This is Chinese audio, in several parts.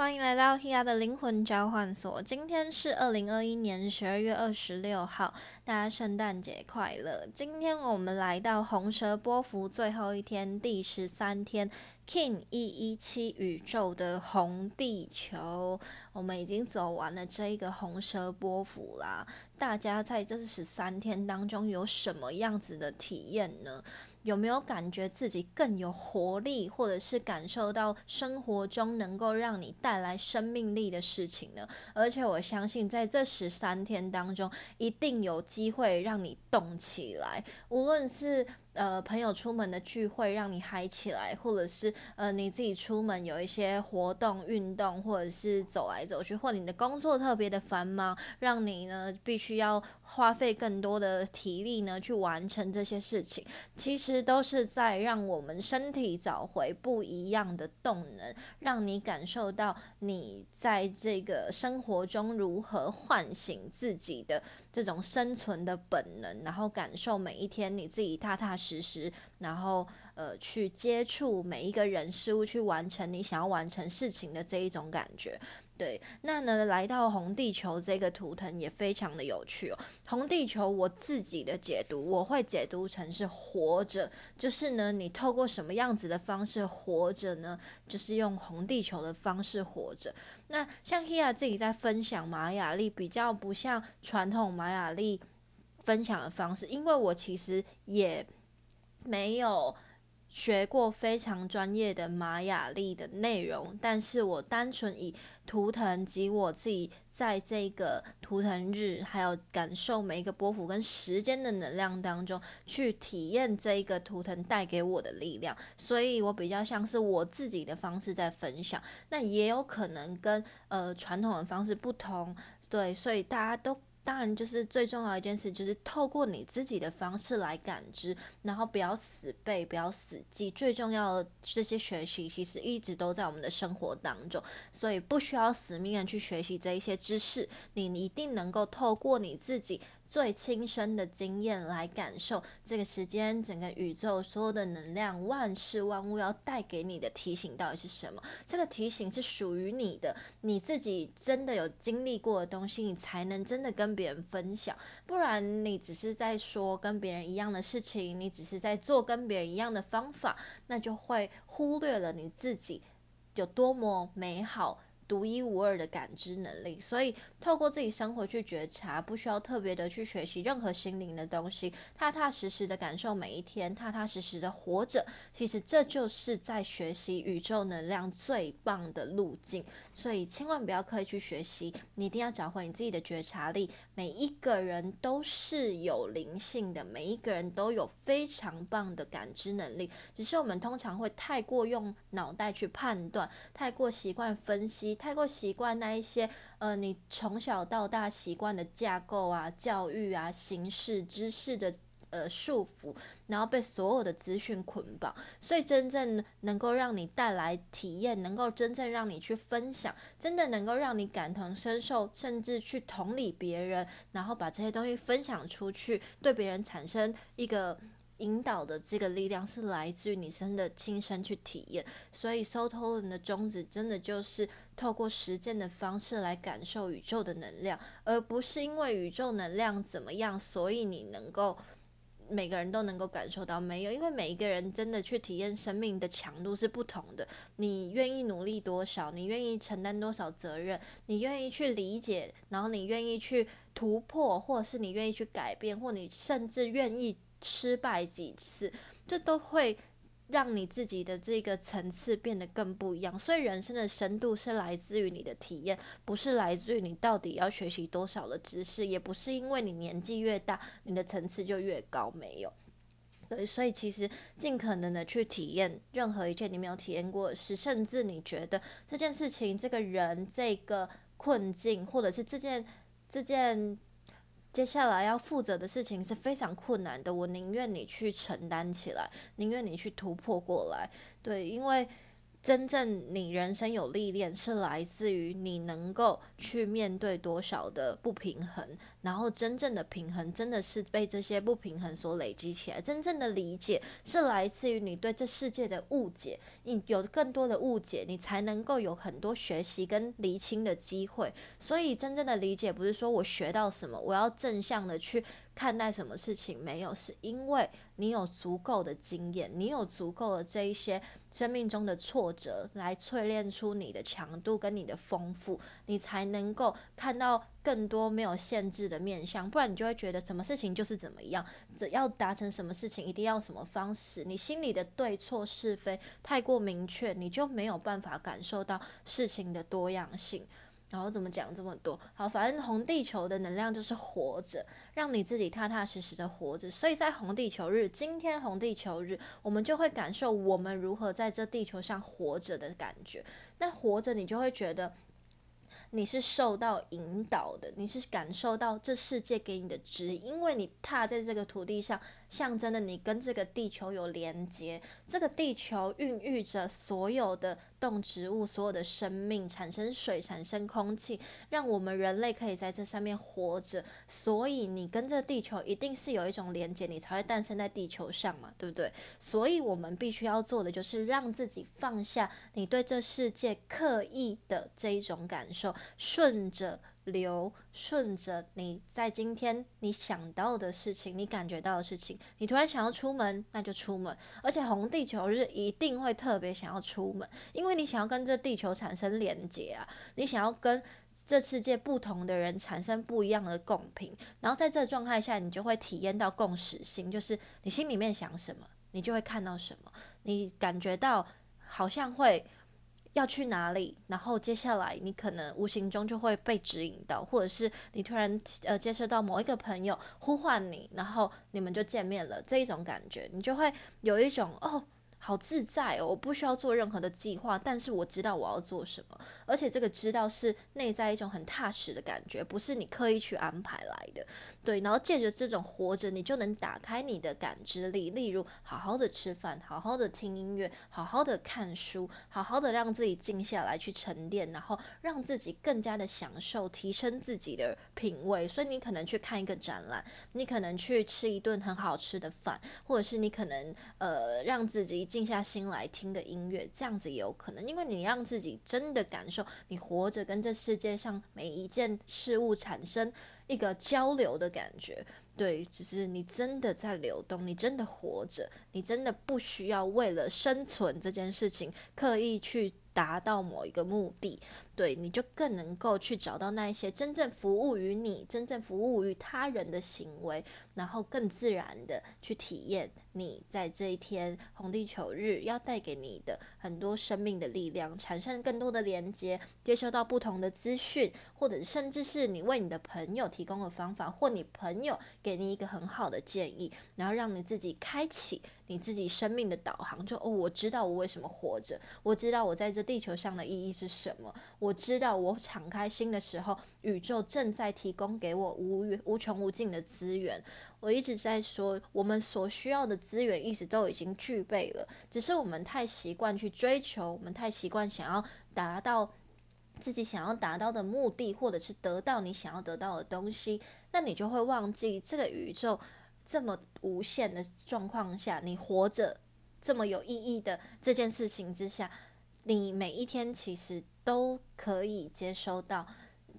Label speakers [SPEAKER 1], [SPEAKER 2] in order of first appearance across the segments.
[SPEAKER 1] 欢迎来到 Hia 的灵魂交换所。今天是二零二一年十二月二十六号，大家圣诞节快乐！今天我们来到红蛇波幅最后一天，第十三天，King 一一七宇宙的红地球，我们已经走完了这一个红蛇波幅啦。大家在这十三天当中有什么样子的体验呢？有没有感觉自己更有活力，或者是感受到生活中能够让你带来生命力的事情呢？而且我相信，在这十三天当中，一定有机会让你动起来，无论是。呃，朋友出门的聚会让你嗨起来，或者是呃你自己出门有一些活动、运动，或者是走来走去，或你的工作特别的繁忙，让你呢必须要花费更多的体力呢去完成这些事情，其实都是在让我们身体找回不一样的动能，让你感受到你在这个生活中如何唤醒自己的。这种生存的本能，然后感受每一天你自己踏踏实实，然后呃去接触每一个人事物，去完成你想要完成事情的这一种感觉。对，那呢来到红地球这个图腾也非常的有趣哦。红地球我自己的解读，我会解读成是活着，就是呢你透过什么样子的方式活着呢？就是用红地球的方式活着。那像 Hia 自己在分享玛雅历，比较不像传统玛雅历分享的方式，因为我其实也没有。学过非常专业的玛雅历的内容，但是我单纯以图腾及我自己在这个图腾日，还有感受每一个波幅跟时间的能量当中，去体验这一个图腾带给我的力量，所以我比较像是我自己的方式在分享，那也有可能跟呃传统的方式不同，对，所以大家都。当然，就是最重要一件事，就是透过你自己的方式来感知，然后不要死背，不要死记。最重要的这些学习，其实一直都在我们的生活当中，所以不需要死命的去学习这一些知识，你一定能够透过你自己。最亲身的经验来感受这个时间，整个宇宙所有的能量，万事万物要带给你的提醒到底是什么？这个提醒是属于你的，你自己真的有经历过的东西，你才能真的跟别人分享。不然你只是在说跟别人一样的事情，你只是在做跟别人一样的方法，那就会忽略了你自己有多么美好。独一无二的感知能力，所以透过自己生活去觉察，不需要特别的去学习任何心灵的东西，踏踏实实的感受每一天，踏踏实实的活着。其实这就是在学习宇宙能量最棒的路径。所以千万不要刻意去学习，你一定要找回你自己的觉察力。每一个人都是有灵性的，每一个人都有非常棒的感知能力，只是我们通常会太过用脑袋去判断，太过习惯分析。太过习惯那一些，呃，你从小到大习惯的架构啊、教育啊、形式、知识的呃束缚，然后被所有的资讯捆绑，所以真正能够让你带来体验，能够真正让你去分享，真的能够让你感同身受，甚至去同理别人，然后把这些东西分享出去，对别人产生一个。引导的这个力量是来自于你真的亲身去体验，所以收托人的宗旨真的就是透过实践的方式来感受宇宙的能量，而不是因为宇宙能量怎么样，所以你能够每个人都能够感受到没有，因为每一个人真的去体验生命的强度是不同的，你愿意努力多少，你愿意承担多少责任，你愿意去理解，然后你愿意去突破，或者是你愿意去改变，或你甚至愿意。失败几次，这都会让你自己的这个层次变得更不一样。所以，人生的深度是来自于你的体验，不是来自于你到底要学习多少的知识，也不是因为你年纪越大，你的层次就越高。没有，对，所以其实尽可能的去体验任何一件你没有体验过的事，甚至你觉得这件事情、这个人、这个困境，或者是这件这件。接下来要负责的事情是非常困难的，我宁愿你去承担起来，宁愿你去突破过来。对，因为真正你人生有历练，是来自于你能够去面对多少的不平衡，然后真正的平衡真的是被这些不平衡所累积起来。真正的理解是来自于你对这世界的误解，你有更多的误解，你才能够有很多学习跟厘清的机会。所以，真正的理解不是说我学到什么，我要正向的去。看待什么事情没有，是因为你有足够的经验，你有足够的这一些生命中的挫折来淬炼出你的强度跟你的丰富，你才能够看到更多没有限制的面相。不然你就会觉得什么事情就是怎么样，只要达成什么事情一定要什么方式，你心里的对错是非太过明确，你就没有办法感受到事情的多样性。然后怎么讲这么多？好，反正红地球的能量就是活着，让你自己踏踏实实的活着。所以在红地球日，今天红地球日，我们就会感受我们如何在这地球上活着的感觉。那活着，你就会觉得。你是受到引导的，你是感受到这世界给你的指引，因为你踏在这个土地上，象征的你跟这个地球有连接。这个地球孕育着所有的动植物，所有的生命，产生水，产生空气，让我们人类可以在这上面活着。所以你跟这地球一定是有一种连接，你才会诞生在地球上嘛，对不对？所以我们必须要做的就是让自己放下你对这世界刻意的这一种感受。顺着流，顺着你在今天你想到的事情，你感觉到的事情，你突然想要出门，那就出门。而且红地球日一定会特别想要出门，因为你想要跟这地球产生连接啊，你想要跟这世界不同的人产生不一样的共频。然后在这状态下，你就会体验到共识性，就是你心里面想什么，你就会看到什么，你感觉到好像会。要去哪里？然后接下来你可能无形中就会被指引到，或者是你突然呃接收到某一个朋友呼唤你，然后你们就见面了，这一种感觉，你就会有一种哦。好自在哦，我不需要做任何的计划，但是我知道我要做什么，而且这个知道是内在一种很踏实的感觉，不是你刻意去安排来的。对，然后借着这种活着，你就能打开你的感知力，例如好好的吃饭，好好的听音乐，好好的看书，好好的让自己静下来去沉淀，然后让自己更加的享受，提升自己的品味。所以你可能去看一个展览，你可能去吃一顿很好吃的饭，或者是你可能呃让自己。静下心来听个音乐，这样子也有可能，因为你让自己真的感受你活着，跟这世界上每一件事物产生一个交流的感觉。对，只是你真的在流动，你真的活着，你真的不需要为了生存这件事情刻意去达到某一个目的。对，你就更能够去找到那一些真正服务于你、真正服务于他人的行为，然后更自然的去体验你在这一天红地球日要带给你的很多生命的力量，产生更多的连接，接收到不同的资讯，或者甚至是你为你的朋友提供的方法，或你朋友给你一个很好的建议，然后让你自己开启你自己生命的导航，就哦，我知道我为什么活着，我知道我在这地球上的意义是什么，我。我知道，我敞开心的时候，宇宙正在提供给我无无穷无尽的资源。我一直在说，我们所需要的资源一直都已经具备了，只是我们太习惯去追求，我们太习惯想要达到自己想要达到的目的，或者是得到你想要得到的东西，那你就会忘记这个宇宙这么无限的状况下，你活着这么有意义的这件事情之下。你每一天其实都可以接收到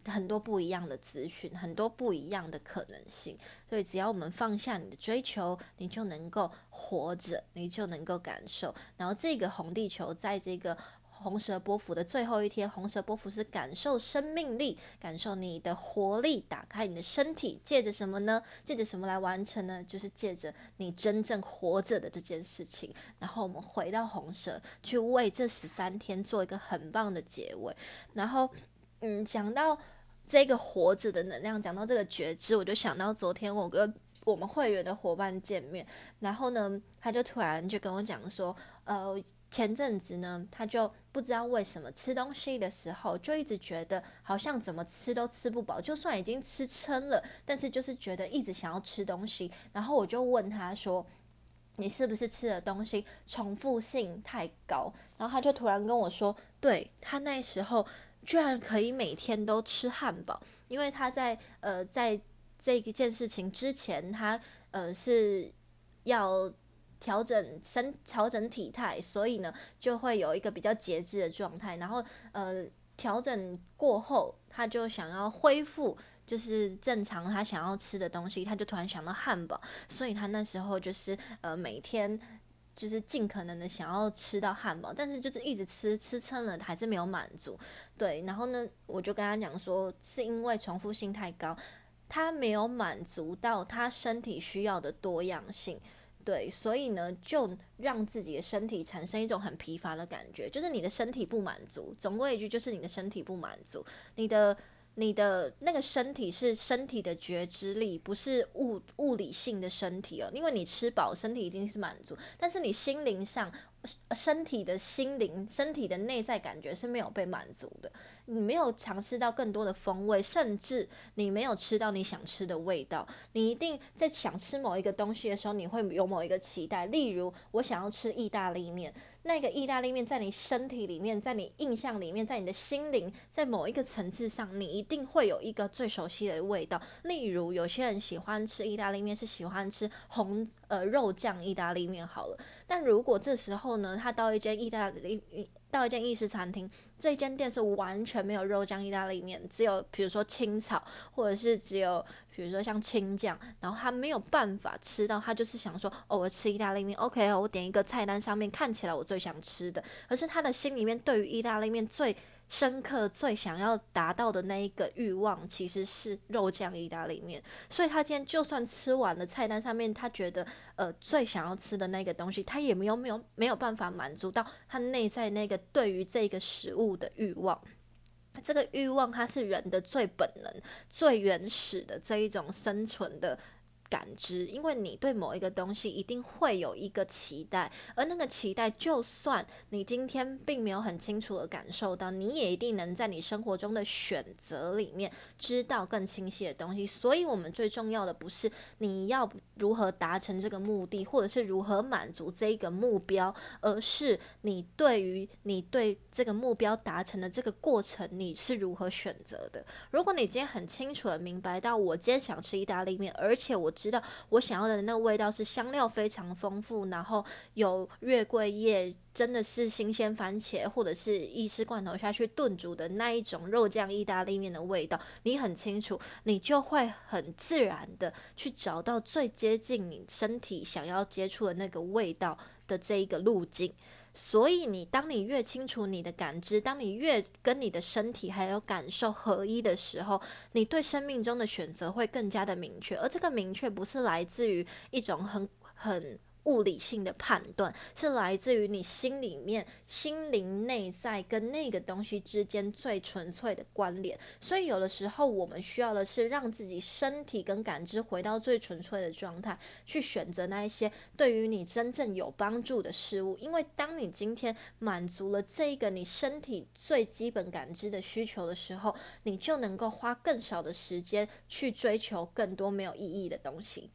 [SPEAKER 1] 很多不一样的资讯，很多不一样的可能性。所以，只要我们放下你的追求，你就能够活着，你就能够感受。然后，这个红地球在这个。红蛇波幅的最后一天，红蛇波幅是感受生命力，感受你的活力，打开你的身体，借着什么呢？借着什么来完成呢？就是借着你真正活着的这件事情。然后我们回到红蛇，去为这十三天做一个很棒的结尾。然后，嗯，讲到这个活着的能量，讲到这个觉知，我就想到昨天我跟我们会员的伙伴见面，然后呢，他就突然就跟我讲说，呃。前阵子呢，他就不知道为什么吃东西的时候，就一直觉得好像怎么吃都吃不饱，就算已经吃撑了，但是就是觉得一直想要吃东西。然后我就问他说：“你是不是吃的东西重复性太高？然后他就突然跟我说，对他那时候居然可以每天都吃汉堡，因为他在呃在这一件事情之前，他呃是要调整身调整体态，所以呢就会有一个比较节制的状态，然后呃调整过后，他就想要恢复。就是正常他想要吃的东西，他就突然想到汉堡，所以他那时候就是呃每天就是尽可能的想要吃到汉堡，但是就是一直吃吃撑了还是没有满足，对，然后呢我就跟他讲说是因为重复性太高，他没有满足到他身体需要的多样性，对，所以呢就让自己的身体产生一种很疲乏的感觉，就是你的身体不满足，总归一句就是你的身体不满足，你的。你的那个身体是身体的觉知力，不是物物理性的身体哦。因为你吃饱，身体一定是满足，但是你心灵上。身体的心灵、身体的内在感觉是没有被满足的，你没有尝试到更多的风味，甚至你没有吃到你想吃的味道。你一定在想吃某一个东西的时候，你会有某一个期待。例如，我想要吃意大利面，那个意大利面在你身体里面，在你印象里面，在你的心灵，在某一个层次上，你一定会有一个最熟悉的味道。例如，有些人喜欢吃意大利面，是喜欢吃红呃肉酱意大利面好了。但如果这时候呢，他到一间意大利，到一间意式餐厅，这间店是完全没有肉酱意大利面，只有比如说青草，或者是只有比如说像青酱，然后他没有办法吃到，他就是想说，哦，我吃意大利面，OK，我点一个菜单上面看起来我最想吃的，可是他的心里面对于意大利面最。深刻最想要达到的那一个欲望，其实是肉酱意大利面。所以他今天就算吃完了菜单上面他觉得呃最想要吃的那个东西，他也没有没有没有办法满足到他内在那个对于这个食物的欲望。这个欲望，它是人的最本能、最原始的这一种生存的。感知，因为你对某一个东西一定会有一个期待，而那个期待，就算你今天并没有很清楚的感受到，你也一定能在你生活中的选择里面知道更清晰的东西。所以，我们最重要的不是你要如何达成这个目的，或者是如何满足这一个目标，而是你对于你对这个目标达成的这个过程，你是如何选择的。如果你今天很清楚的明白到，我今天想吃意大利面，而且我。知道我想要的那个味道是香料非常丰富，然后有月桂叶，真的是新鲜番茄或者是意式罐头下去炖煮的那一种肉酱意大利面的味道，你很清楚，你就会很自然的去找到最接近你身体想要接触的那个味道的这一个路径。所以，你当你越清楚你的感知，当你越跟你的身体还有感受合一的时候，你对生命中的选择会更加的明确。而这个明确不是来自于一种很很。物理性的判断是来自于你心里面、心灵内在跟那个东西之间最纯粹的关联。所以，有的时候我们需要的是让自己身体跟感知回到最纯粹的状态，去选择那一些对于你真正有帮助的事物。因为当你今天满足了这个你身体最基本感知的需求的时候，你就能够花更少的时间去追求更多没有意义的东西。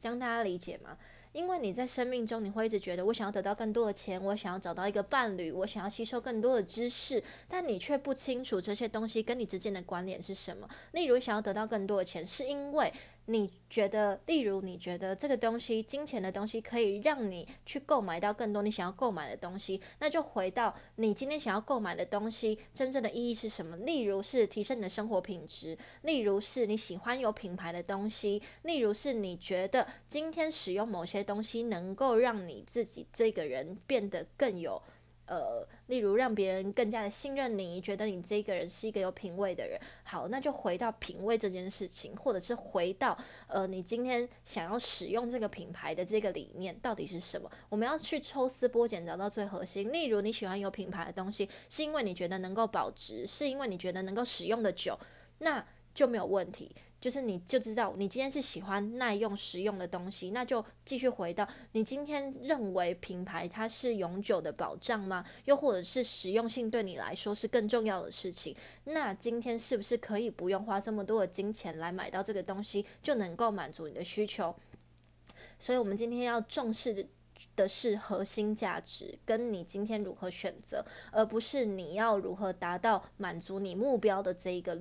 [SPEAKER 1] 这样大家理解吗？因为你在生命中，你会一直觉得我想要得到更多的钱，我想要找到一个伴侣，我想要吸收更多的知识，但你却不清楚这些东西跟你之间的关联是什么。例如，想要得到更多的钱，是因为。你觉得，例如，你觉得这个东西，金钱的东西，可以让你去购买到更多你想要购买的东西，那就回到你今天想要购买的东西真正的意义是什么？例如是提升你的生活品质，例如是你喜欢有品牌的东西，例如是你觉得今天使用某些东西能够让你自己这个人变得更有。呃，例如让别人更加的信任你，觉得你这个人是一个有品味的人。好，那就回到品味这件事情，或者是回到呃，你今天想要使用这个品牌的这个理念到底是什么？我们要去抽丝剥茧，找到最核心。例如你喜欢有品牌的东西，是因为你觉得能够保值，是因为你觉得能够使用的久，那就没有问题。就是你就知道，你今天是喜欢耐用实用的东西，那就继续回到你今天认为品牌它是永久的保障吗？又或者是实用性对你来说是更重要的事情？那今天是不是可以不用花这么多的金钱来买到这个东西，就能够满足你的需求？所以，我们今天要重视的是核心价值，跟你今天如何选择，而不是你要如何达到满足你目标的这一个。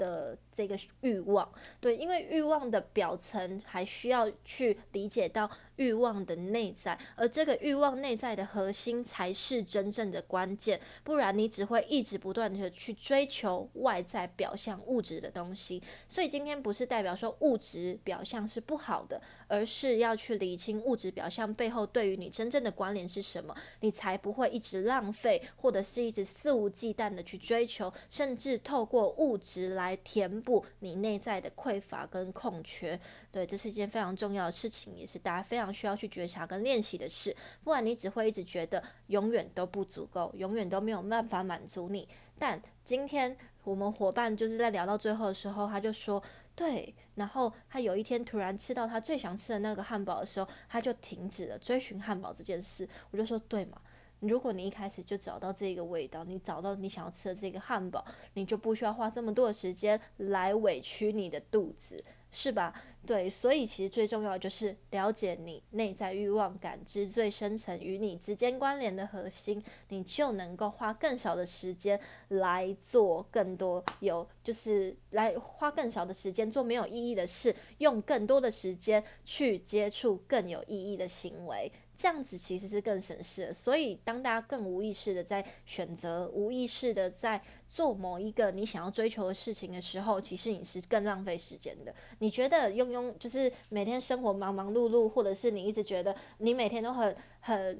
[SPEAKER 1] 的这个欲望，对，因为欲望的表层还需要去理解到欲望的内在，而这个欲望内在的核心才是真正的关键，不然你只会一直不断的去追求外在表象物质的东西。所以今天不是代表说物质表象是不好的，而是要去理清物质表象背后对于你真正的关联是什么，你才不会一直浪费，或者是一直肆无忌惮的去追求，甚至透过物质来。来填补你内在的匮乏跟空缺，对，这是一件非常重要的事情，也是大家非常需要去觉察跟练习的事。不然你只会一直觉得永远都不足够，永远都没有办法满足你。但今天我们伙伴就是在聊到最后的时候，他就说对，然后他有一天突然吃到他最想吃的那个汉堡的时候，他就停止了追寻汉堡这件事。我就说对嘛。如果你一开始就找到这个味道，你找到你想要吃的这个汉堡，你就不需要花这么多的时间来委屈你的肚子，是吧？对，所以其实最重要就是了解你内在欲望感知最深层与你之间关联的核心，你就能够花更少的时间来做更多有，就是来花更少的时间做没有意义的事，用更多的时间去接触更有意义的行为。这样子其实是更省事，所以当大家更无意识的在选择、无意识的在做某一个你想要追求的事情的时候，其实你是更浪费时间的。你觉得庸庸就是每天生活忙忙碌碌，或者是你一直觉得你每天都很很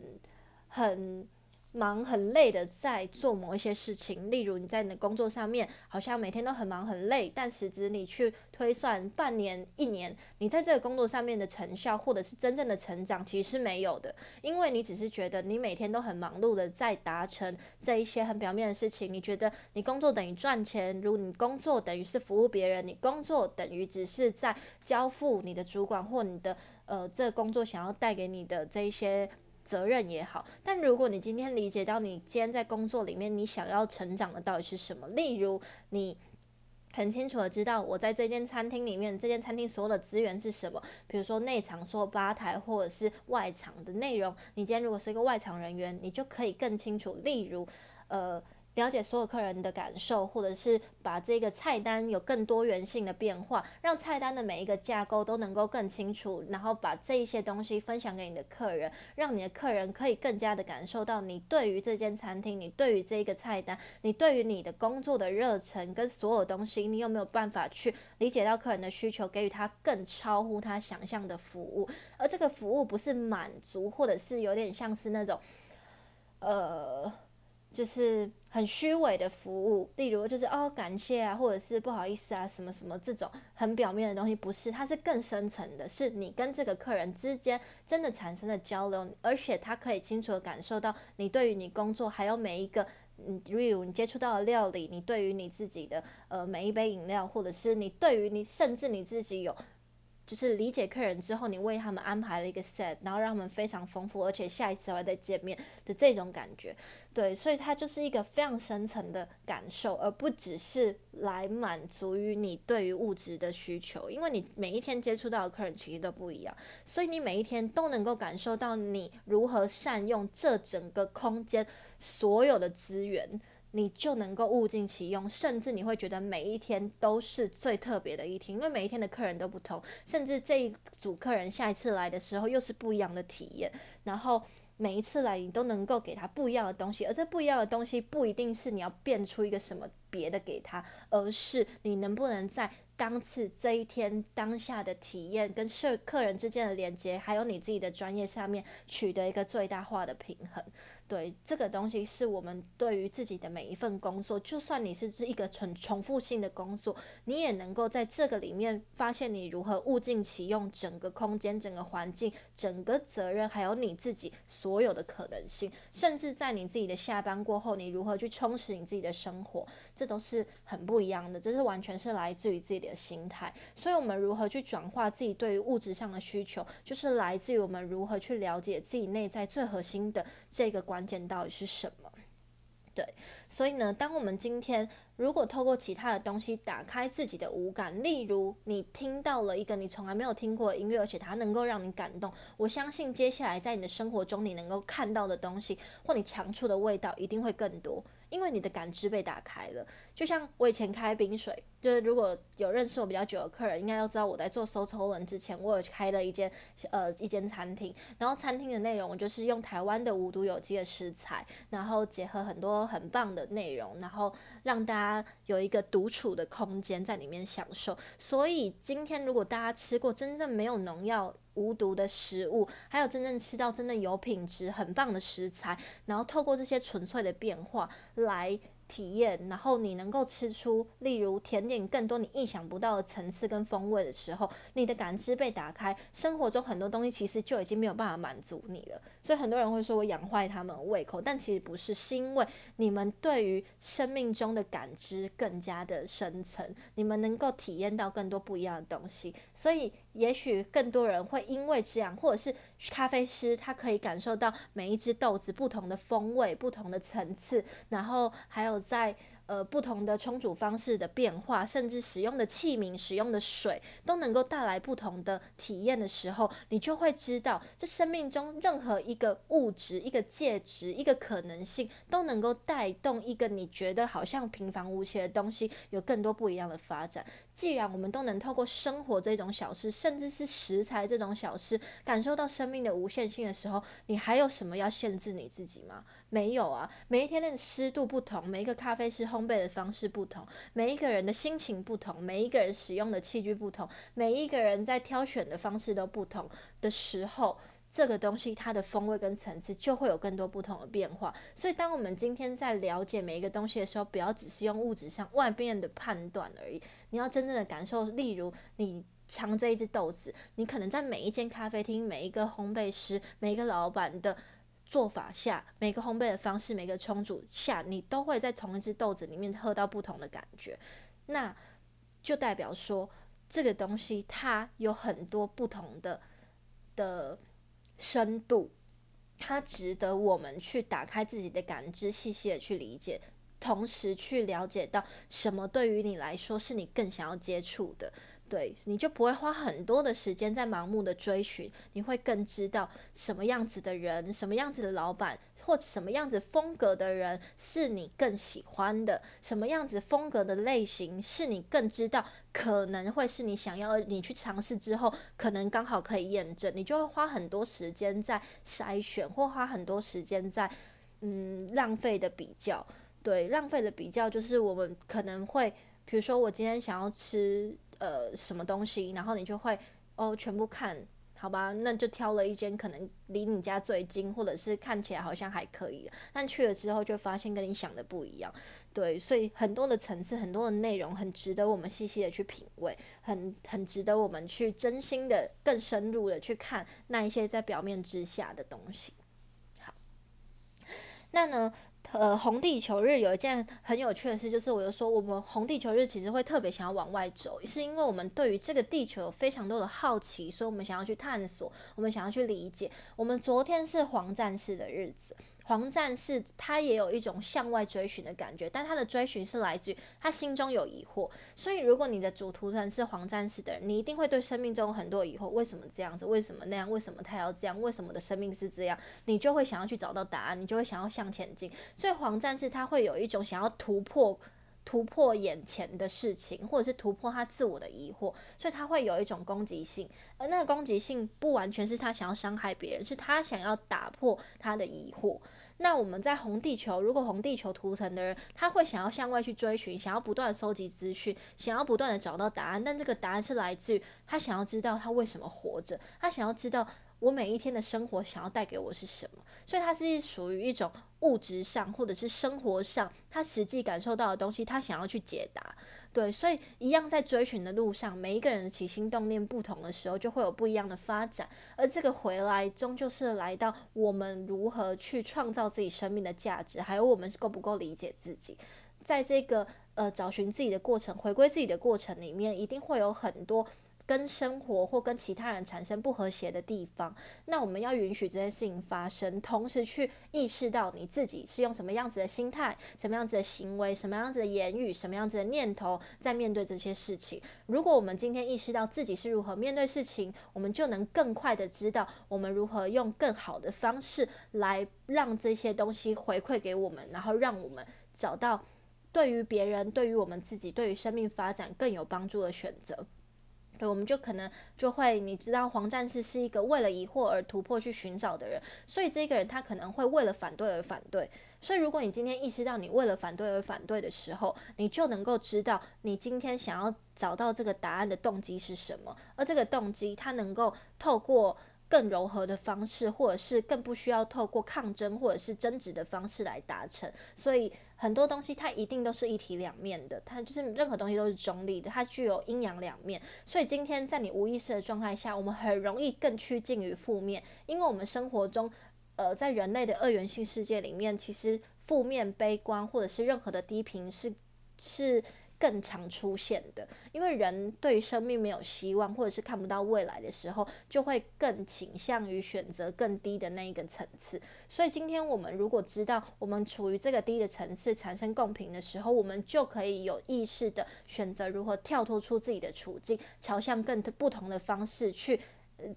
[SPEAKER 1] 很。忙很累的在做某一些事情，例如你在你的工作上面好像每天都很忙很累，但实质你去推算半年、一年，你在这个工作上面的成效或者是真正的成长其实是没有的，因为你只是觉得你每天都很忙碌的在达成这一些很表面的事情，你觉得你工作等于赚钱，如你工作等于是服务别人，你工作等于只是在交付你的主管或你的呃这个工作想要带给你的这一些。责任也好，但如果你今天理解到你今天在工作里面你想要成长的到底是什么，例如你很清楚的知道我在这间餐厅里面，这间餐厅所有的资源是什么，比如说内场说吧台或者是外场的内容，你今天如果是一个外场人员，你就可以更清楚，例如呃。了解所有客人的感受，或者是把这个菜单有更多元性的变化，让菜单的每一个架构都能够更清楚，然后把这一些东西分享给你的客人，让你的客人可以更加的感受到你对于这间餐厅，你对于这一个菜单，你对于你的工作的热忱跟所有东西，你有没有办法去理解到客人的需求，给予他更超乎他想象的服务？而这个服务不是满足，或者是有点像是那种，呃。就是很虚伪的服务，例如就是哦感谢啊，或者是不好意思啊，什么什么这种很表面的东西，不是，它是更深层的，是你跟这个客人之间真的产生的交流，而且他可以清楚的感受到你对于你工作，还有每一个嗯，例如你接触到的料理，你对于你自己的呃每一杯饮料，或者是你对于你甚至你自己有。就是理解客人之后，你为他们安排了一个 set，然后让他们非常丰富，而且下一次还会再见面的这种感觉，对，所以它就是一个非常深层的感受，而不只是来满足于你对于物质的需求，因为你每一天接触到的客人其实都不一样，所以你每一天都能够感受到你如何善用这整个空间所有的资源。你就能够物尽其用，甚至你会觉得每一天都是最特别的一天，因为每一天的客人都不同，甚至这一组客人下一次来的时候又是不一样的体验。然后每一次来，你都能够给他不一样的东西，而这不一样的东西不一定是你要变出一个什么别的给他，而是你能不能在当次这一天当下的体验跟客客人之间的连接，还有你自己的专业上面取得一个最大化的平衡。对这个东西，是我们对于自己的每一份工作，就算你是一个重重复性的工作，你也能够在这个里面发现你如何物尽其用，整个空间、整个环境、整个责任，还有你自己所有的可能性，甚至在你自己的下班过后，你如何去充实你自己的生活，这都是很不一样的。这是完全是来自于自己的心态。所以，我们如何去转化自己对于物质上的需求，就是来自于我们如何去了解自己内在最核心的这个关。关键到底是什么？对，所以呢，当我们今天如果透过其他的东西打开自己的五感，例如你听到了一个你从来没有听过的音乐，而且它能够让你感动，我相信接下来在你的生活中你能够看到的东西或你尝出的味道一定会更多。因为你的感知被打开了，就像我以前开冰水，就是如果有认识我比较久的客人，应该都知道我在做收抽人之前，我有开了一间呃一间餐厅，然后餐厅的内容就是用台湾的无毒有机的食材，然后结合很多很棒的内容，然后让大家有一个独处的空间在里面享受。所以今天如果大家吃过真正没有农药。无毒的食物，还有真正吃到真的有品质、很棒的食材，然后透过这些纯粹的变化来。体验，然后你能够吃出，例如甜点更多你意想不到的层次跟风味的时候，你的感知被打开，生活中很多东西其实就已经没有办法满足你了。所以很多人会说我养坏他们胃口，但其实不是，是因为你们对于生命中的感知更加的深层，你们能够体验到更多不一样的东西。所以也许更多人会因为这样，或者是咖啡师他可以感受到每一只豆子不同的风味、不同的层次，然后还有。在呃不同的冲煮方式的变化，甚至使用的器皿、使用的水，都能够带来不同的体验的时候，你就会知道，这生命中任何一个物质、一个介质、一个可能性，都能够带动一个你觉得好像平凡无奇的东西，有更多不一样的发展。既然我们都能透过生活这种小事，甚至是食材这种小事，感受到生命的无限性的时候，你还有什么要限制你自己吗？没有啊。每一天的湿度不同，每一个咖啡师烘焙的方式不同，每一个人的心情不同，每一个人使用的器具不同，每一个人在挑选的方式都不同的时候。这个东西它的风味跟层次就会有更多不同的变化，所以当我们今天在了解每一个东西的时候，不要只是用物质上外边的判断而已，你要真正的感受。例如，你尝这一只豆子，你可能在每一间咖啡厅、每一个烘焙师、每一个老板的做法下，每个烘焙的方式、每个冲煮下，你都会在同一只豆子里面喝到不同的感觉，那就代表说这个东西它有很多不同的的。深度，它值得我们去打开自己的感知，细细的去理解，同时去了解到什么对于你来说是你更想要接触的。对，你就不会花很多的时间在盲目的追寻，你会更知道什么样子的人，什么样子的老板，或什么样子风格的人是你更喜欢的，什么样子风格的类型是你更知道可能会是你想要，你去尝试之后，可能刚好可以验证，你就会花很多时间在筛选，或花很多时间在嗯浪费的比较。对，浪费的比较就是我们可能会，比如说我今天想要吃。呃，什么东西，然后你就会哦，全部看好吧，那就挑了一间可能离你家最近，或者是看起来好像还可以，但去了之后就发现跟你想的不一样，对，所以很多的层次，很多的内容，很值得我们细细的去品味，很很值得我们去真心的、更深入的去看那一些在表面之下的东西。好，那呢？呃，红地球日有一件很有趣的事，就是我就说，我们红地球日其实会特别想要往外走，是因为我们对于这个地球有非常多的好奇，所以我们想要去探索，我们想要去理解。我们昨天是黄战士的日子。黄战士他也有一种向外追寻的感觉，但他的追寻是来自于他心中有疑惑。所以，如果你的主图层是黄战士的人，你一定会对生命中很多疑惑：为什么这样子？为什么那样？为什么他要这样？为什么的生命是这样？你就会想要去找到答案，你就会想要向前进。所以，黄战士他会有一种想要突破。突破眼前的事情，或者是突破他自我的疑惑，所以他会有一种攻击性，而那个攻击性不完全是他想要伤害别人，是他想要打破他的疑惑。那我们在红地球，如果红地球图层的人，他会想要向外去追寻，想要不断的收集资讯，想要不断的找到答案，但这个答案是来自于他想要知道他为什么活着，他想要知道。我每一天的生活想要带给我是什么？所以它是属于一种物质上或者是生活上，他实际感受到的东西，他想要去解答。对，所以一样在追寻的路上，每一个人的起心动念不同的时候，就会有不一样的发展。而这个回来，终究是来到我们如何去创造自己生命的价值，还有我们够不够理解自己，在这个呃找寻自己的过程、回归自己的过程里面，一定会有很多。跟生活或跟其他人产生不和谐的地方，那我们要允许这件事情发生，同时去意识到你自己是用什么样子的心态、什么样子的行为、什么样子的言语、什么样子的念头在面对这些事情。如果我们今天意识到自己是如何面对事情，我们就能更快的知道我们如何用更好的方式来让这些东西回馈给我们，然后让我们找到对于别人、对于我们自己、对于生命发展更有帮助的选择。对，我们就可能就会，你知道黄战士是一个为了疑惑而突破去寻找的人，所以这个人他可能会为了反对而反对。所以如果你今天意识到你为了反对而反对的时候，你就能够知道你今天想要找到这个答案的动机是什么，而这个动机它能够透过。更柔和的方式，或者是更不需要透过抗争或者是争执的方式来达成。所以很多东西它一定都是一体两面的，它就是任何东西都是中立的，它具有阴阳两面。所以今天在你无意识的状态下，我们很容易更趋近于负面，因为我们生活中，呃，在人类的二元性世界里面，其实负面、悲观或者是任何的低频是是。更常出现的，因为人对生命没有希望，或者是看不到未来的时候，就会更倾向于选择更低的那一个层次。所以，今天我们如果知道我们处于这个低的层次，产生共频的时候，我们就可以有意识的选择如何跳脱出自己的处境，朝向更不同的方式去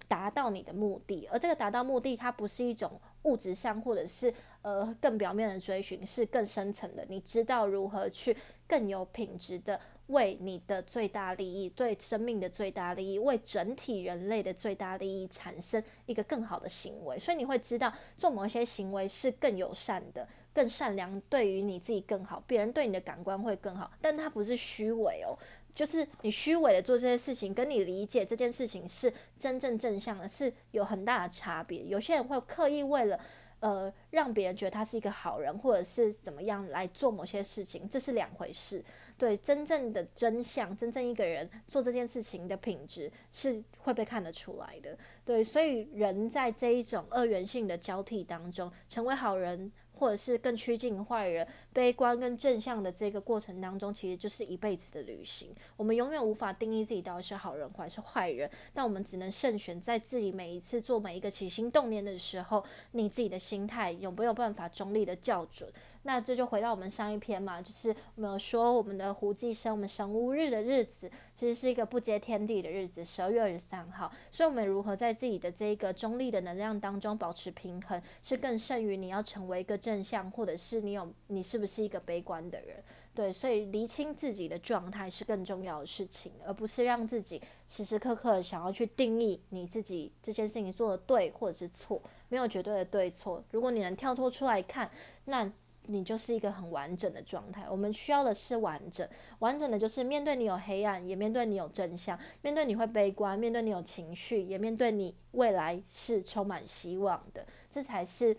[SPEAKER 1] 达到你的目的。而这个达到目的，它不是一种物质上或者是呃更表面的追寻，是更深层的。你知道如何去。更有品质的，为你的最大利益、对生命的最大利益、为整体人类的最大利益产生一个更好的行为，所以你会知道做某一些行为是更友善的、更善良，对于你自己更好，别人对你的感官会更好。但它不是虚伪哦，就是你虚伪的做这些事情，跟你理解这件事情是真正正向的，是有很大的差别。有些人会刻意为了。呃，让别人觉得他是一个好人，或者是怎么样来做某些事情，这是两回事。对，真正的真相，真正一个人做这件事情的品质是会被看得出来的。对，所以人在这一种二元性的交替当中，成为好人。或者是更趋近坏人、悲观跟正向的这个过程当中，其实就是一辈子的旅行。我们永远无法定义自己到底是好人还是坏人，但我们只能慎选在自己每一次做每一个起心动念的时候，你自己的心态有没有办法中立的校准。那这就回到我们上一篇嘛，就是我们有说我们的胡寄生，我们神无日的日子，其实是一个不接天地的日子，十二月二十三号。所以，我们如何在自己的这个中立的能量当中保持平衡，是更胜于你要成为一个正向，或者是你有你是不是一个悲观的人？对，所以厘清自己的状态是更重要的事情，而不是让自己时时刻刻想要去定义你自己这件事情做的对或者是错，没有绝对的对错。如果你能跳脱出来看，那。你就是一个很完整的状态。我们需要的是完整，完整的就是面对你有黑暗，也面对你有真相；面对你会悲观，面对你有情绪，也面对你未来是充满希望的。这才是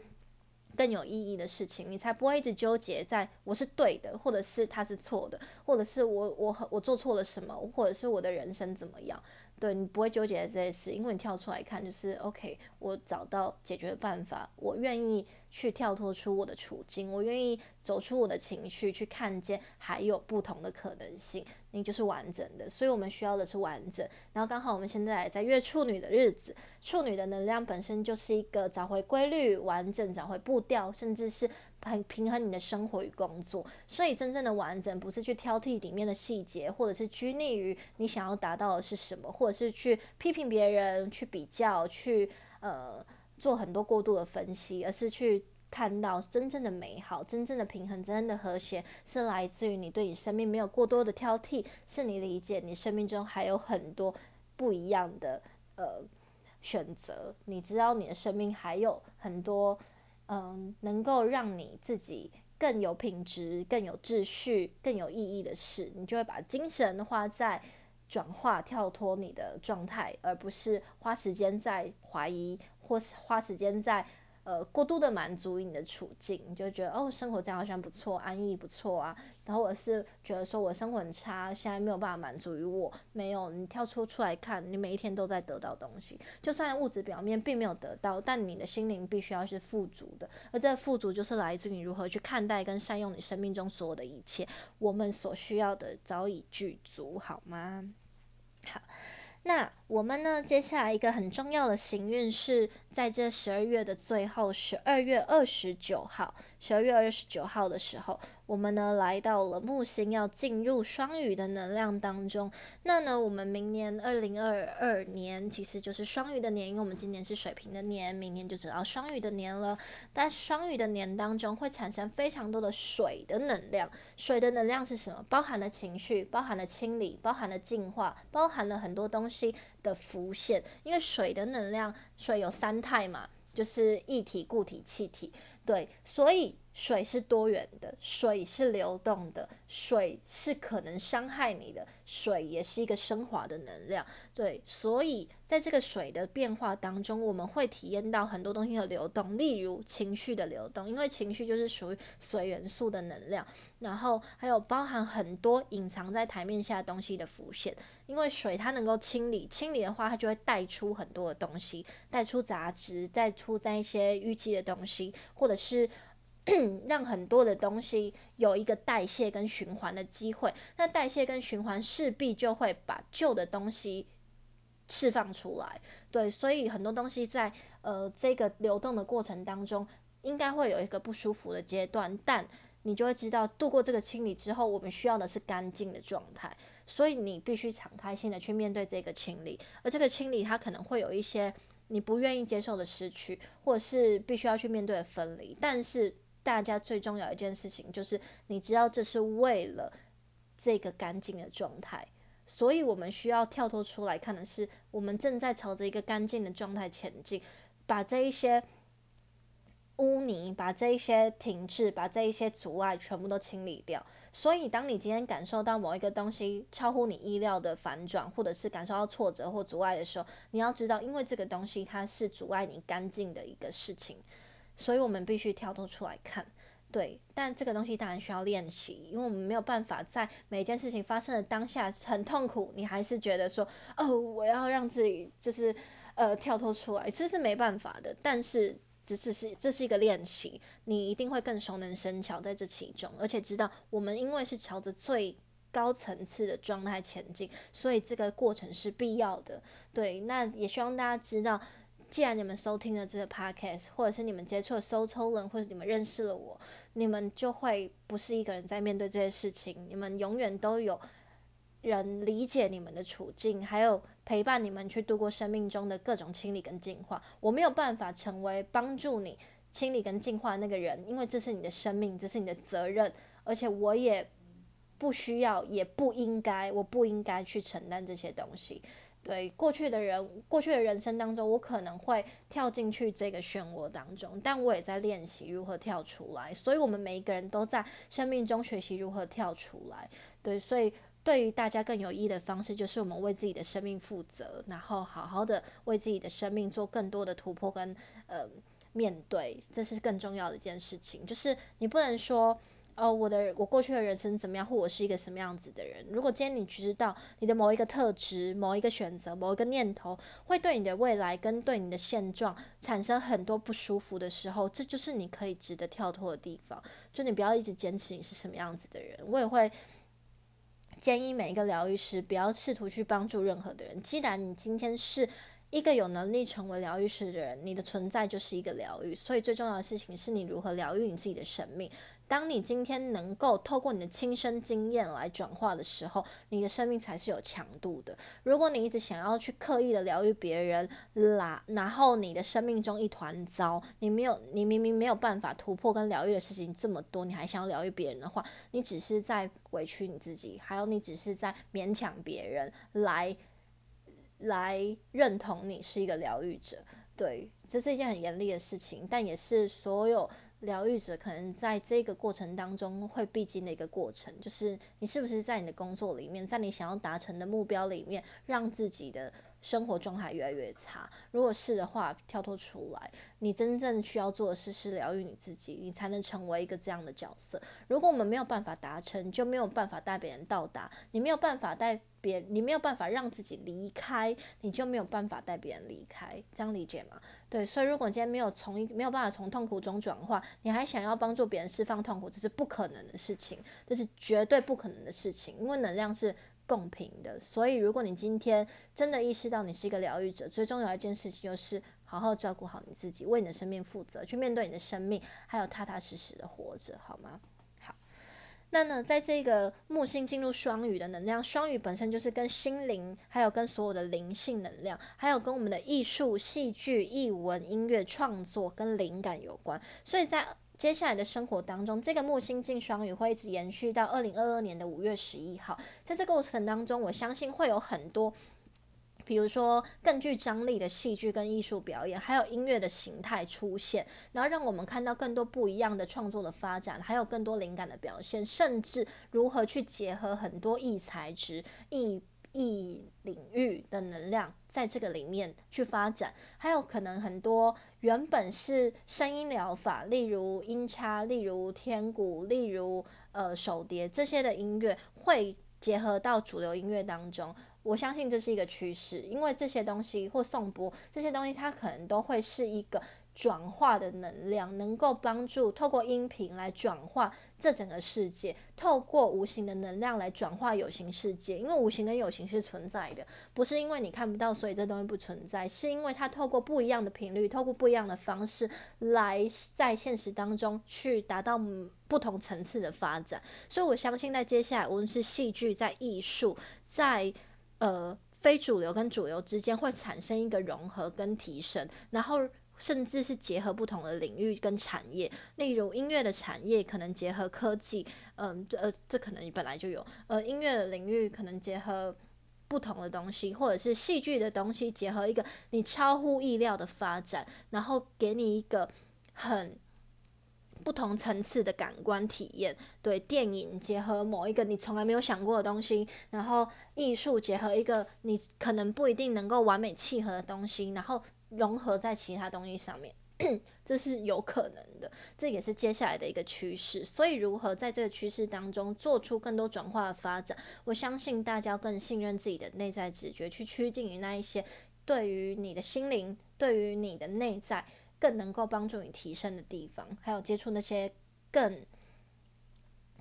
[SPEAKER 1] 更有意义的事情。你才不会一直纠结在我是对的，或者是他是错的，或者是我我我做错了什么，或者是我的人生怎么样。对你不会纠结在这些事，因为你跳出来看，就是 OK，我找到解决办法，我愿意去跳脱出我的处境，我愿意走出我的情绪，去看见还有不同的可能性。你就是完整的，所以我们需要的是完整。然后刚好我们现在在月处女的日子，处女的能量本身就是一个找回规律、完整、找回步调，甚至是。很平衡你的生活与工作，所以真正的完整不是去挑剔里面的细节，或者是拘泥于你想要达到的是什么，或者是去批评别人、去比较、去呃做很多过度的分析，而是去看到真正的美好、真正的平衡、真正的和谐，是来自于你对你生命没有过多的挑剔，是你理解你生命中还有很多不一样的呃选择，你知道你的生命还有很多。嗯，能够让你自己更有品质、更有秩序、更有意义的事，你就会把精神花在转化、跳脱你的状态，而不是花时间在怀疑，或是花时间在。呃，过度的满足于你的处境，你就觉得哦，生活这样好像不错，安逸不错啊。然后我是觉得说我生活很差，现在没有办法满足于我。没有，你跳出出来看，你每一天都在得到东西。就算物质表面并没有得到，但你的心灵必须要是富足的。而这富足就是来自于你如何去看待跟善用你生命中所有的一切。我们所需要的早已具足，好吗？好。那我们呢？接下来一个很重要的行运是在这十二月的最后，十二月二十九号，十二月二十九号的时候。我们呢来到了木星要进入双鱼的能量当中，那呢我们明年二零二二年其实就是双鱼的年，因为我们今年是水瓶的年，明年就知道双鱼的年了。但双鱼的年当中会产生非常多的水的能量，水的能量是什么？包含了情绪，包含了清理，包含了净化，包含了很多东西的浮现。因为水的能量，水有三态嘛，就是液体、固体、气体，对，所以。水是多元的，水是流动的，水是可能伤害你的，水也是一个升华的能量。对，所以在这个水的变化当中，我们会体验到很多东西的流动，例如情绪的流动，因为情绪就是属于水元素的能量。然后还有包含很多隐藏在台面下的东西的浮现，因为水它能够清理，清理的话它就会带出很多的东西，带出杂质，带出那一些淤积的东西，或者是。让很多的东西有一个代谢跟循环的机会，那代谢跟循环势必就会把旧的东西释放出来。对，所以很多东西在呃这个流动的过程当中，应该会有一个不舒服的阶段，但你就会知道，度过这个清理之后，我们需要的是干净的状态。所以你必须敞开心的去面对这个清理，而这个清理它可能会有一些你不愿意接受的失去，或者是必须要去面对的分离，但是。大家最重要一件事情就是，你知道这是为了这个干净的状态，所以我们需要跳脱出来看的是，我们正在朝着一个干净的状态前进，把这一些污泥、把这一些停滞、把这一些阻碍全部都清理掉。所以，当你今天感受到某一个东西超乎你意料的反转，或者是感受到挫折或阻碍的时候，你要知道，因为这个东西它是阻碍你干净的一个事情。所以我们必须跳脱出来看，对，但这个东西当然需要练习，因为我们没有办法在每件事情发生的当下很痛苦，你还是觉得说，哦，我要让自己就是呃跳脱出来，这是没办法的。但是只是是这是一个练习，你一定会更熟能生巧在这其中，而且知道我们因为是朝着最高层次的状态前进，所以这个过程是必要的。对，那也希望大家知道。既然你们收听了这个 podcast，或者是你们接触了 s o t o 人，或者你们认识了我，你们就会不是一个人在面对这些事情。你们永远都有人理解你们的处境，还有陪伴你们去度过生命中的各种清理跟净化。我没有办法成为帮助你清理跟净化那个人，因为这是你的生命，这是你的责任，而且我也不需要，也不应该，我不应该去承担这些东西。对过去的人，过去的人生当中，我可能会跳进去这个漩涡当中，但我也在练习如何跳出来。所以，我们每一个人都在生命中学习如何跳出来。对，所以对于大家更有意义的方式，就是我们为自己的生命负责，然后好好的为自己的生命做更多的突破跟呃面对，这是更重要的一件事情。就是你不能说。哦，我的我过去的人生怎么样，或我是一个什么样子的人？如果今天你知道你的某一个特质、某一个选择、某一个念头，会对你的未来跟对你的现状产生很多不舒服的时候，这就是你可以值得跳脱的地方。就你不要一直坚持你是什么样子的人。我也会建议每一个疗愈师不要试图去帮助任何的人。既然你今天是一个有能力成为疗愈师的人，你的存在就是一个疗愈。所以最重要的事情是你如何疗愈你自己的生命。当你今天能够透过你的亲身经验来转化的时候，你的生命才是有强度的。如果你一直想要去刻意的疗愈别人，啦，然后你的生命中一团糟，你没有，你明明没有办法突破跟疗愈的事情这么多，你还想要疗愈别人的话，你只是在委屈你自己，还有你只是在勉强别人来来认同你是一个疗愈者。对，这是一件很严厉的事情，但也是所有。疗愈者可能在这个过程当中会必经的一个过程，就是你是不是在你的工作里面，在你想要达成的目标里面，让自己的生活状态越来越差？如果是的话，跳脱出来，你真正需要做的事是疗愈你自己，你才能成为一个这样的角色。如果我们没有办法达成，就没有办法带别人到达，你没有办法带。别，你没有办法让自己离开，你就没有办法带别人离开，这样理解吗？对，所以如果今天没有从没有办法从痛苦中转化，你还想要帮助别人释放痛苦，这是不可能的事情，这是绝对不可能的事情，因为能量是共频的。所以，如果你今天真的意识到你是一个疗愈者，最重要一件事情就是好好照顾好你自己，为你的生命负责，去面对你的生命，还有踏踏实实的活着，好吗？好那呢，在这个木星进入双鱼的能量，双鱼本身就是跟心灵，还有跟所有的灵性能量，还有跟我们的艺术、戏剧、艺文、音乐创作跟灵感有关。所以在接下来的生活当中，这个木星进双鱼会一直延续到二零二二年的五月十一号。在这个过程当中，我相信会有很多。比如说更具张力的戏剧跟艺术表演，还有音乐的形态出现，然后让我们看到更多不一样的创作的发展，还有更多灵感的表现，甚至如何去结合很多异材质、异异领域的能量在这个里面去发展，还有可能很多原本是声音疗法，例如音叉，例如天鼓，例如呃手碟这些的音乐，会结合到主流音乐当中。我相信这是一个趋势，因为这些东西或颂钵这些东西，它可能都会是一个转化的能量，能够帮助透过音频来转化这整个世界，透过无形的能量来转化有形世界。因为无形跟有形是存在的，不是因为你看不到，所以这东西不存在，是因为它透过不一样的频率，透过不一样的方式来在现实当中去达到不同层次的发展。所以我相信，在接下来，无论是戏剧、在艺术、在呃，非主流跟主流之间会产生一个融合跟提升，然后甚至是结合不同的领域跟产业，例如音乐的产业可能结合科技，嗯，这呃这可能本来就有，呃，音乐的领域可能结合不同的东西，或者是戏剧的东西结合一个你超乎意料的发展，然后给你一个很。不同层次的感官体验，对电影结合某一个你从来没有想过的东西，然后艺术结合一个你可能不一定能够完美契合的东西，然后融合在其他东西上面，这是有可能的，这也是接下来的一个趋势。所以，如何在这个趋势当中做出更多转化的发展，我相信大家更信任自己的内在直觉，去趋近于那一些对于你的心灵，对于你的内在。更能够帮助你提升的地方，还有接触那些更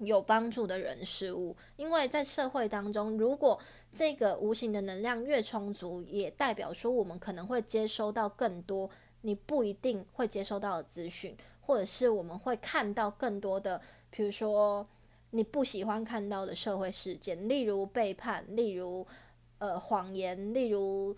[SPEAKER 1] 有帮助的人事物。因为在社会当中，如果这个无形的能量越充足，也代表说我们可能会接收到更多你不一定会接收到的资讯，或者是我们会看到更多的，比如说你不喜欢看到的社会事件，例如背叛，例如呃谎言，例如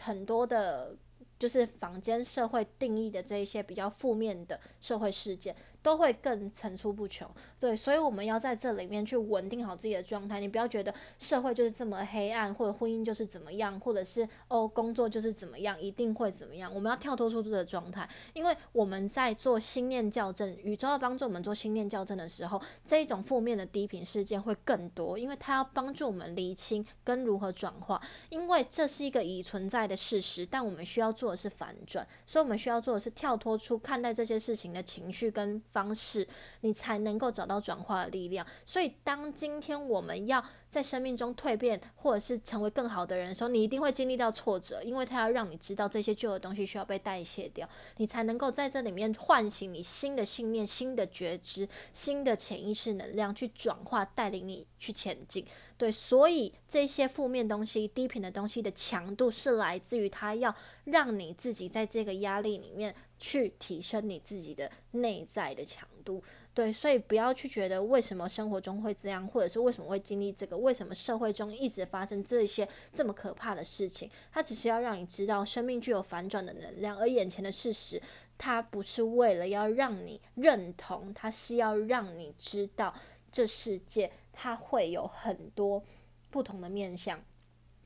[SPEAKER 1] 很多的。就是坊间社会定义的这一些比较负面的社会事件。都会更层出不穷，对，所以我们要在这里面去稳定好自己的状态。你不要觉得社会就是这么黑暗，或者婚姻就是怎么样，或者是哦工作就是怎么样，一定会怎么样。我们要跳脱出这个状态，因为我们在做心念校正，宇宙要帮助我们做心念校正的时候，这一种负面的低频事件会更多，因为它要帮助我们厘清跟如何转化。因为这是一个已存在的事实，但我们需要做的是反转，所以我们需要做的是跳脱出看待这些事情的情绪跟。方式，你才能够找到转化的力量。所以，当今天我们要在生命中蜕变，或者是成为更好的人的时候，你一定会经历到挫折，因为他要让你知道这些旧的东西需要被代谢掉，你才能够在这里面唤醒你新的信念、新的觉知、新的潜意识能量，去转化，带领你去前进。对，所以这些负面东西、低频的东西的强度，是来自于它要让你自己在这个压力里面。去提升你自己的内在的强度，对，所以不要去觉得为什么生活中会这样，或者是为什么会经历这个，为什么社会中一直发生这些这么可怕的事情，它只是要让你知道生命具有反转的能量，而眼前的事实，它不是为了要让你认同，它是要让你知道这世界它会有很多不同的面相。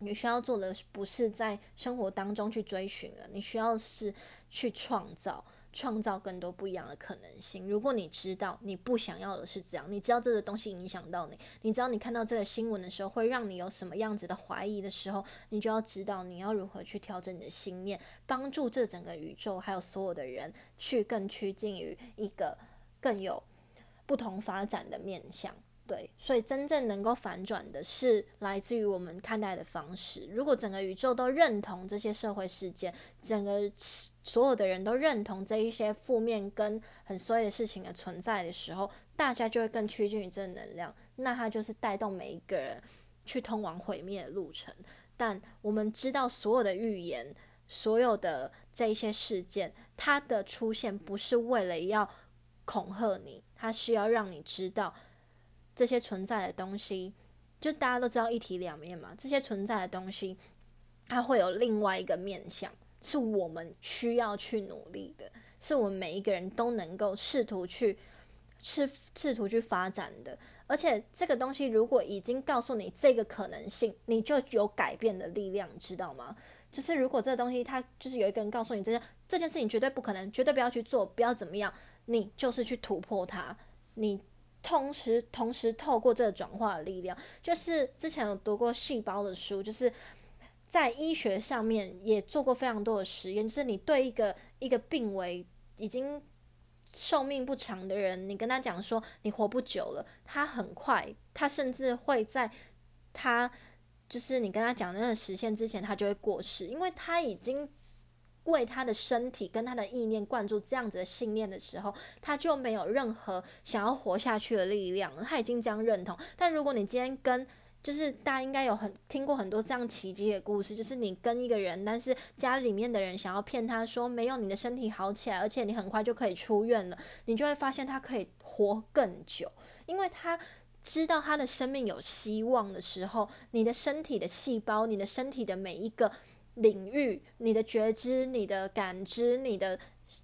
[SPEAKER 1] 你需要做的不是在生活当中去追寻了，你需要是去创造，创造更多不一样的可能性。如果你知道你不想要的是这样，你知道这个东西影响到你，你知道你看到这个新闻的时候会让你有什么样子的怀疑的时候，你就要知道你要如何去调整你的心念，帮助这整个宇宙还有所有的人去更趋近于一个更有不同发展的面向。对，所以真正能够反转的是来自于我们看待的方式。如果整个宇宙都认同这些社会事件，整个所有的人都认同这一些负面跟很衰的事情的存在的时候，大家就会更趋近于正能量。那它就是带动每一个人去通往毁灭的路程。但我们知道，所有的预言，所有的这一些事件，它的出现不是为了要恐吓你，它是要让你知道这些存在的东西。就大家都知道一体两面嘛，这些存在的东西，它会有另外一个面向，是我们需要去努力的，是我们每一个人都能够试图去。是试图去发展的，而且这个东西如果已经告诉你这个可能性，你就有改变的力量，知道吗？就是如果这个东西它就是有一个人告诉你这件这件事情绝对不可能，绝对不要去做，不要怎么样，你就是去突破它。你同时同时透过这个转化的力量，就是之前有读过细胞的书，就是在医学上面也做过非常多的实验，就是你对一个一个病危已经。寿命不长的人，你跟他讲说你活不久了，他很快，他甚至会在他就是你跟他讲那个实现之前，他就会过世，因为他已经为他的身体跟他的意念灌注这样子的信念的时候，他就没有任何想要活下去的力量，他已经将认同。但如果你今天跟就是大家应该有很听过很多这样奇迹的故事，就是你跟一个人，但是家里面的人想要骗他说没有你的身体好起来，而且你很快就可以出院了，你就会发现他可以活更久，因为他知道他的生命有希望的时候，你的身体的细胞，你的身体的每一个领域，你的觉知、你的感知、你的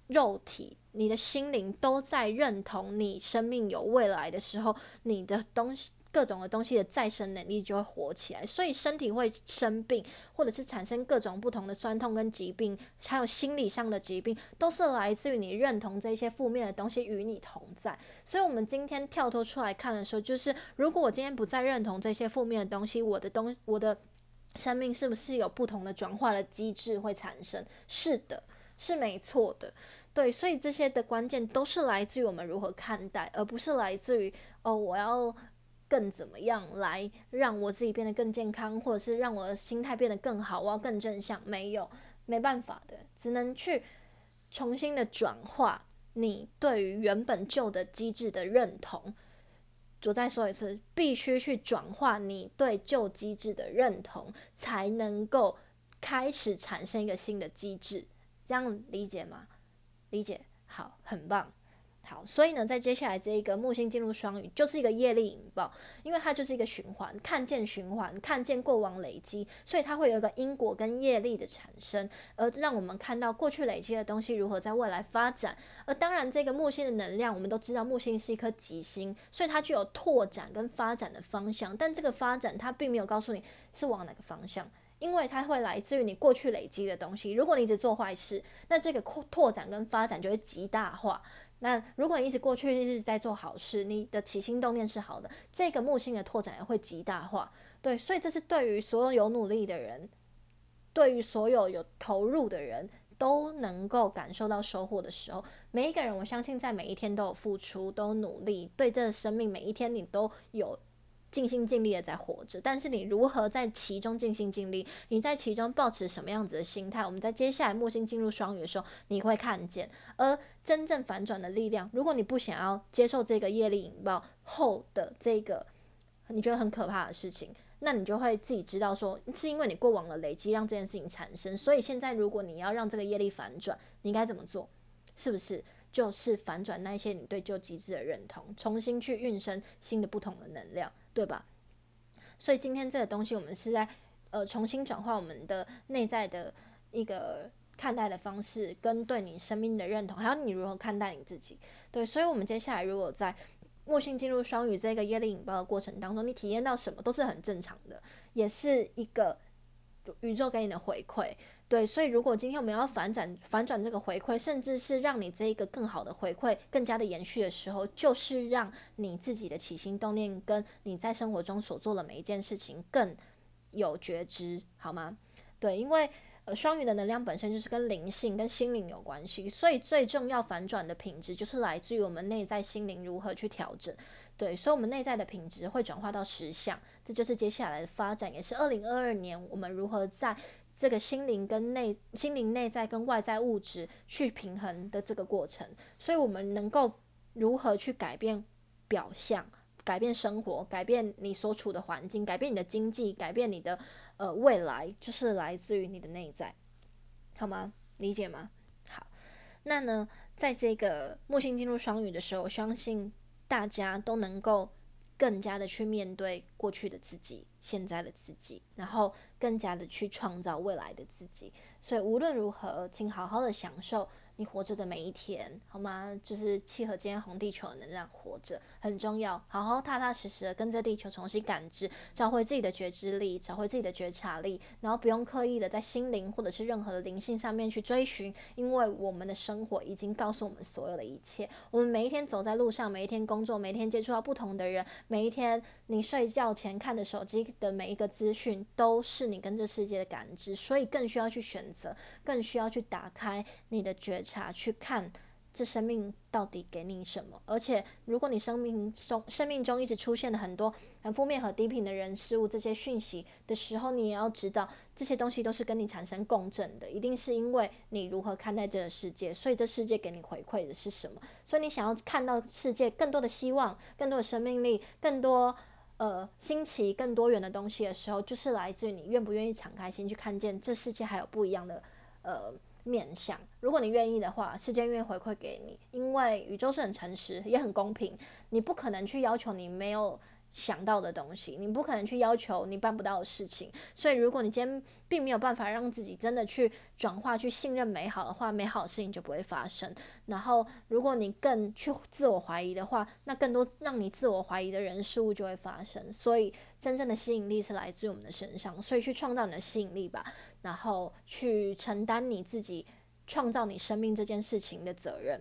[SPEAKER 1] 肉体、你的心灵都在认同你生命有未来的时候，你的东西。各种的东西的再生能力就会活起来，所以身体会生病，或者是产生各种不同的酸痛跟疾病，还有心理上的疾病，都是来自于你认同这些负面的东西与你同在。所以，我们今天跳脱出来看的时候，就是如果我今天不再认同这些负面的东西，我的东，我的生命是不是有不同的转化的机制会产生？是的，是没错的。对，所以这些的关键都是来自于我们如何看待，而不是来自于哦，我要。更怎么样来让我自己变得更健康，或者是让我的心态变得更好？我要更正向，没有，没办法的，只能去重新的转化你对于原本旧的机制的认同。我再说一次，必须去转化你对旧机制的认同，才能够开始产生一个新的机制。这样理解吗？理解，好，很棒。好，所以呢，在接下来这一个木星进入双鱼，就是一个业力引爆，因为它就是一个循环，看见循环，看见过往累积，所以它会有一个因果跟业力的产生，而让我们看到过去累积的东西如何在未来发展。而当然，这个木星的能量，我们都知道木星是一颗吉星，所以它具有拓展跟发展的方向，但这个发展它并没有告诉你是往哪个方向，因为它会来自于你过去累积的东西。如果你一直做坏事，那这个扩拓展跟发展就会极大化。那如果你一直过去一直在做好事，你的起心动念是好的，这个木星的拓展也会极大化。对，所以这是对于所有有努力的人，对于所有有投入的人都能够感受到收获的时候。每一个人，我相信在每一天都有付出，都努力，对这生命每一天你都有。尽心尽力的在活着，但是你如何在其中尽心尽力？你在其中保持什么样子的心态？我们在接下来木星进入双鱼的时候，你会看见。而真正反转的力量，如果你不想要接受这个业力引爆后的这个你觉得很可怕的事情，那你就会自己知道说，是因为你过往的累积让这件事情产生。所以现在如果你要让这个业力反转，你该怎么做？是不是就是反转那些你对旧机制的认同，重新去运生新的不同的能量？对吧？所以今天这个东西，我们是在呃重新转化我们的内在的一个看待的方式，跟对你生命的认同，还有你如何看待你自己。对，所以，我们接下来如果在木星进入双鱼这个业力引爆的过程当中，你体验到什么都是很正常的，也是一个宇宙给你的回馈。对，所以如果今天我们要反转反转这个回馈，甚至是让你这一个更好的回馈更加的延续的时候，就是让你自己的起心动念跟你在生活中所做的每一件事情更有觉知，好吗？对，因为呃双鱼的能量本身就是跟灵性跟心灵有关系，所以最重要反转的品质就是来自于我们内在心灵如何去调整。对，所以我们内在的品质会转化到实相，这就是接下来的发展，也是二零二二年我们如何在。这个心灵跟内心灵内在跟外在物质去平衡的这个过程，所以我们能够如何去改变表象，改变生活，改变你所处的环境，改变你的经济，改变你的呃未来，就是来自于你的内在，好吗？理解吗？好，那呢，在这个木星进入双鱼的时候，我相信大家都能够更加的去面对过去的自己、现在的自己，然后更加的去创造未来的自己。所以无论如何，请好好的享受。你活着的每一天，好吗？就是契合今天红地球的能量，活着很重要。好好踏踏实实的跟着地球重新感知，找回自己的觉知力，找回自己的觉察力，然后不用刻意的在心灵或者是任何的灵性上面去追寻，因为我们的生活已经告诉我们所有的一切。我们每一天走在路上，每一天工作，每一天接触到不同的人，每一天你睡觉前看的手机的每一个资讯，都是你跟这世界的感知，所以更需要去选择，更需要去打开你的觉。查去看这生命到底给你什么，而且如果你生命中生命中一直出现了很多很负面和低频的人事物这些讯息的时候，你也要知道这些东西都是跟你产生共振的，一定是因为你如何看待这个世界，所以这世界给你回馈的是什么？所以你想要看到世界更多的希望、更多的生命力、更多呃新奇、更多元的东西的时候，就是来自于你愿不愿意敞开心去看见这世界还有不一样的呃。面向，如果你愿意的话，世界愿意回馈给你，因为宇宙是很诚实，也很公平。你不可能去要求你没有想到的东西，你不可能去要求你办不到的事情。所以，如果你今天并没有办法让自己真的去转化、去信任美好的话，美好的事情就不会发生。然后，如果你更去自我怀疑的话，那更多让你自我怀疑的人事物就会发生。所以，真正的吸引力是来自于我们的身上，所以去创造你的吸引力吧。然后去承担你自己创造你生命这件事情的责任，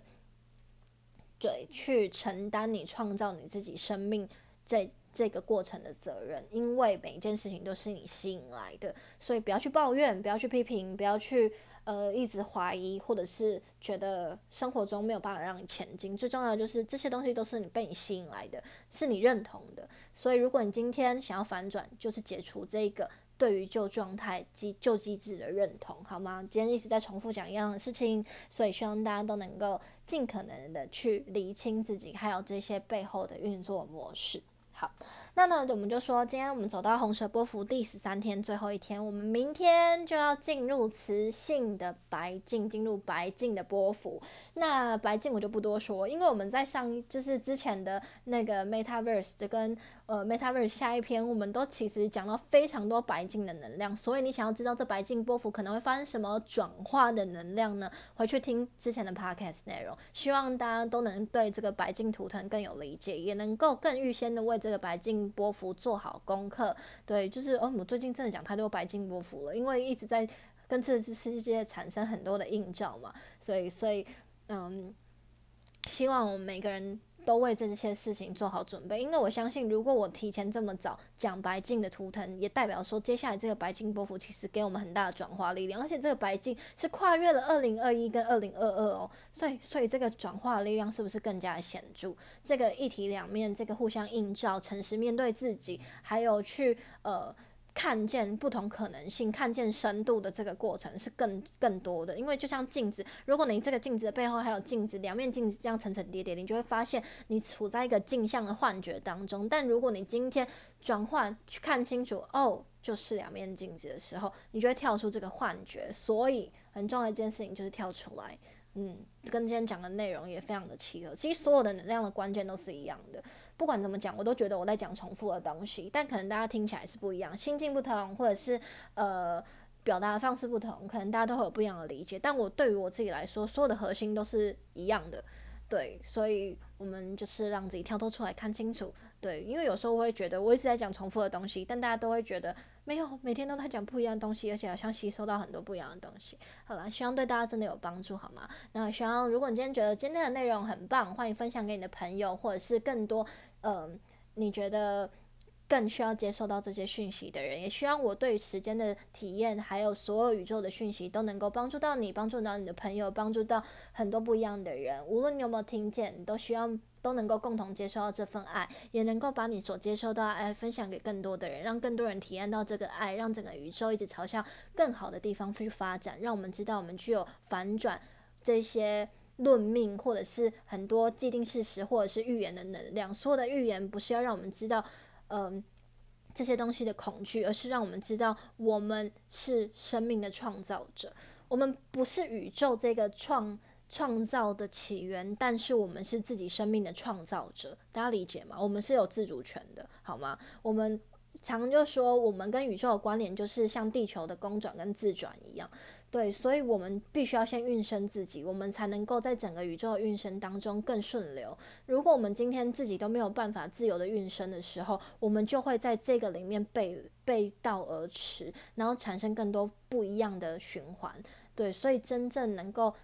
[SPEAKER 1] 对，去承担你创造你自己生命这这个过程的责任，因为每一件事情都是你吸引来的，所以不要去抱怨，不要去批评，不要去呃一直怀疑，或者是觉得生活中没有办法让你前进。最重要的就是这些东西都是你被你吸引来的，是你认同的。所以如果你今天想要反转，就是解除这个。对于旧状态机旧机制的认同，好吗？今天一直在重复讲一样的事情，所以希望大家都能够尽可能的去理清自己，还有这些背后的运作模式。好，那呢，我们就说，今天我们走到红蛇波幅第十三天，最后一天，我们明天就要进入雌性的白镜，进入白镜的波幅。那白镜我就不多说，因为我们在上就是之前的那个 Metaverse 就跟。呃，Metaverse 下一篇，我们都其实讲到非常多白金的能量，所以你想要知道这白金波幅可能会发生什么转化的能量呢？回去听之前的 Podcast 内容，希望大家都能对这个白金图腾更有理解，也能够更预先的为这个白金波幅做好功课。对，就是哦，我最近真的讲太多白金波幅了，因为一直在跟这次世界产生很多的映照嘛，所以，所以，嗯，希望我们每个人。都为这些事情做好准备，因为我相信，如果我提前这么早讲白镜的图腾，也代表说接下来这个白金波幅其实给我们很大的转化力量，而且这个白镜是跨越了二零二一跟二零二二哦，所以所以这个转化力量是不是更加显著？这个一体两面，这个互相映照，诚实面对自己，还有去呃。看见不同可能性，看见深度的这个过程是更更多的。因为就像镜子，如果你这个镜子的背后还有镜子，两面镜子这样层层叠叠，你就会发现你处在一个镜像的幻觉当中。但如果你今天转换去看清楚，哦，就是两面镜子的时候，你就会跳出这个幻觉。所以很重要一件事情就是跳出来，嗯，跟今天讲的内容也非常的契合。其实所有的能量的关键都是一样的。不管怎么讲，我都觉得我在讲重复的东西，但可能大家听起来是不一样，心境不同，或者是呃表达的方式不同，可能大家都会有不一样的理解。但我对于我自己来说，所有的核心都是一样的，对，所以我们就是让自己跳脱出来看清楚，对，因为有时候我会觉得我一直在讲重复的东西，但大家都会觉得。没有，每天都在讲不一样的东西，而且好像吸收到很多不一样的东西。好了，希望对大家真的有帮助，好吗？那希望如果你今天觉得今天的内容很棒，欢迎分享给你的朋友，或者是更多，嗯，你觉得更需要接受到这些讯息的人。也希望我对时间的体验，还有所有宇宙的讯息，都能够帮助到你，帮助到你的朋友，帮助到很多不一样的人。无论你有没有听见，你都希望。都能够共同接受到这份爱，也能够把你所接受到爱分享给更多的人，让更多人体验到这个爱，让整个宇宙一直朝向更好的地方去发展。让我们知道，我们具有反转这些论命，或者是很多既定事实，或者是预言的能量。所有的预言不是要让我们知道，嗯，这些东西的恐惧，而是让我们知道我们是生命的创造者。我们不是宇宙这个创创造的起源，但是我们是自己生命的创造者。大家理解吗？我们是有自主权的，好吗？我们。常就说，我们跟宇宙的关联就是像地球的公转跟自转一样，对，所以我们必须要先运生自己，我们才能够在整个宇宙的运生当中更顺流。如果我们今天自己都没有办法自由的运生的时候，我们就会在这个里面背背道而驰，然后产生更多不一样的循环。对，所以真正能够。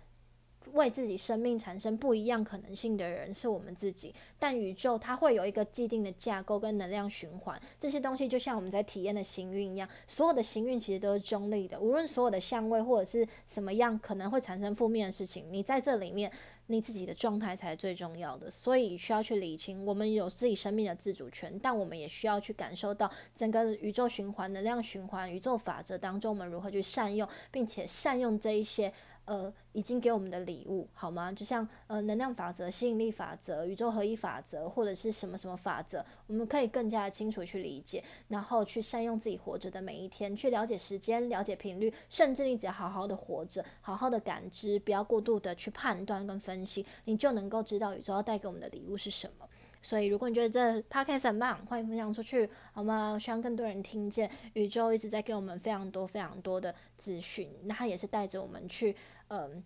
[SPEAKER 1] 为自己生命产生不一样可能性的人是我们自己，但宇宙它会有一个既定的架构跟能量循环，这些东西就像我们在体验的行运一样，所有的行运其实都是中立的，无论所有的相位或者是什么样可能会产生负面的事情，你在这里面你自己的状态才是最重要的，所以需要去理清，我们有自己生命的自主权，但我们也需要去感受到整个宇宙循环、能量循环、宇宙法则当中，我们如何去善用，并且善用这一些。呃，已经给我们的礼物，好吗？就像呃，能量法则、吸引力法则、宇宙合一法则，或者是什么什么法则，我们可以更加清楚去理解，然后去善用自己活着的每一天，去了解时间、了解频率，甚至你只要好好的活着，好好的感知，不要过度的去判断跟分析，你就能够知道宇宙要带给我们的礼物是什么。所以，如果你觉得这 podcast 很棒，欢迎分享出去，好吗？希望更多人听见宇宙一直在给我们非常多、非常多的资讯，那它也是带着我们去，嗯，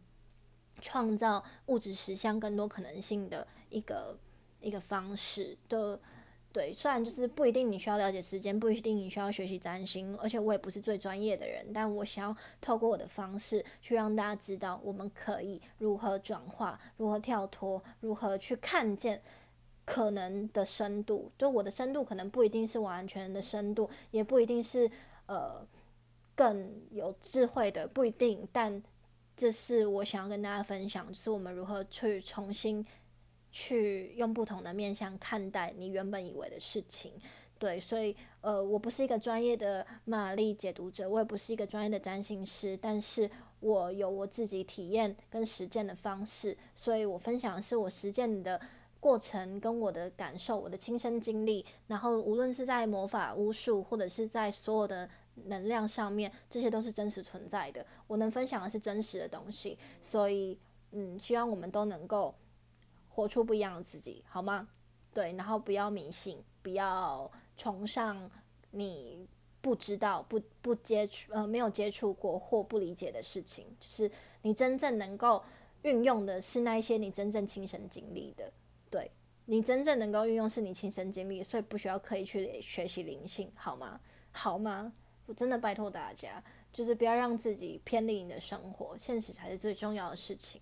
[SPEAKER 1] 创造物质实相更多可能性的一个一个方式的。对，虽然就是不一定你需要了解时间，不一定你需要学习占星，而且我也不是最专业的人，但我想要透过我的方式去让大家知道，我们可以如何转化，如何跳脱，如何去看见。可能的深度，就我的深度可能不一定是完全的深度，也不一定是呃更有智慧的，不一定。但这是我想要跟大家分享，就是我们如何去重新去用不同的面向看待你原本以为的事情。对，所以呃，我不是一个专业的玛丽解读者，我也不是一个专业的占星师，但是我有我自己体验跟实践的方式，所以我分享的是我实践的。过程跟我的感受，我的亲身经历，然后无论是在魔法巫术，或者是在所有的能量上面，这些都是真实存在的。我能分享的是真实的东西，所以嗯，希望我们都能够活出不一样的自己，好吗？对，然后不要迷信，不要崇尚你不知道、不不接触呃没有接触过或不理解的事情，就是你真正能够运用的是那一些你真正亲身经历的。对你真正能够运用是你亲身经历，所以不需要刻意去学习灵性，好吗？好吗？我真的拜托大家，就是不要让自己偏离你的生活，现实才是最重要的事情。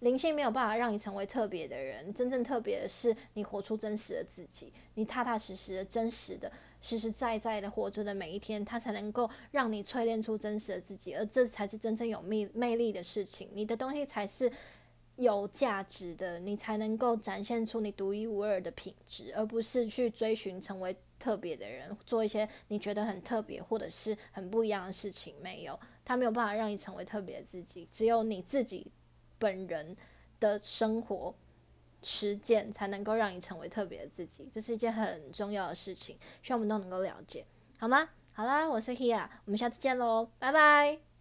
[SPEAKER 1] 灵性没有办法让你成为特别的人，真正特别的是你活出真实的自己，你踏踏实实的、真实的、实实在在的活着的每一天，它才能够让你淬炼出真实的自己，而这才是真正有魅魅力的事情。你的东西才是。有价值的，你才能够展现出你独一无二的品质，而不是去追寻成为特别的人，做一些你觉得很特别或者是很不一样的事情。没有，他没有办法让你成为特别的自己，只有你自己本人的生活实践才能够让你成为特别的自己。这是一件很重要的事情，希望我们都能够了解，好吗？好啦，我是 Hea，我们下次见喽，拜拜。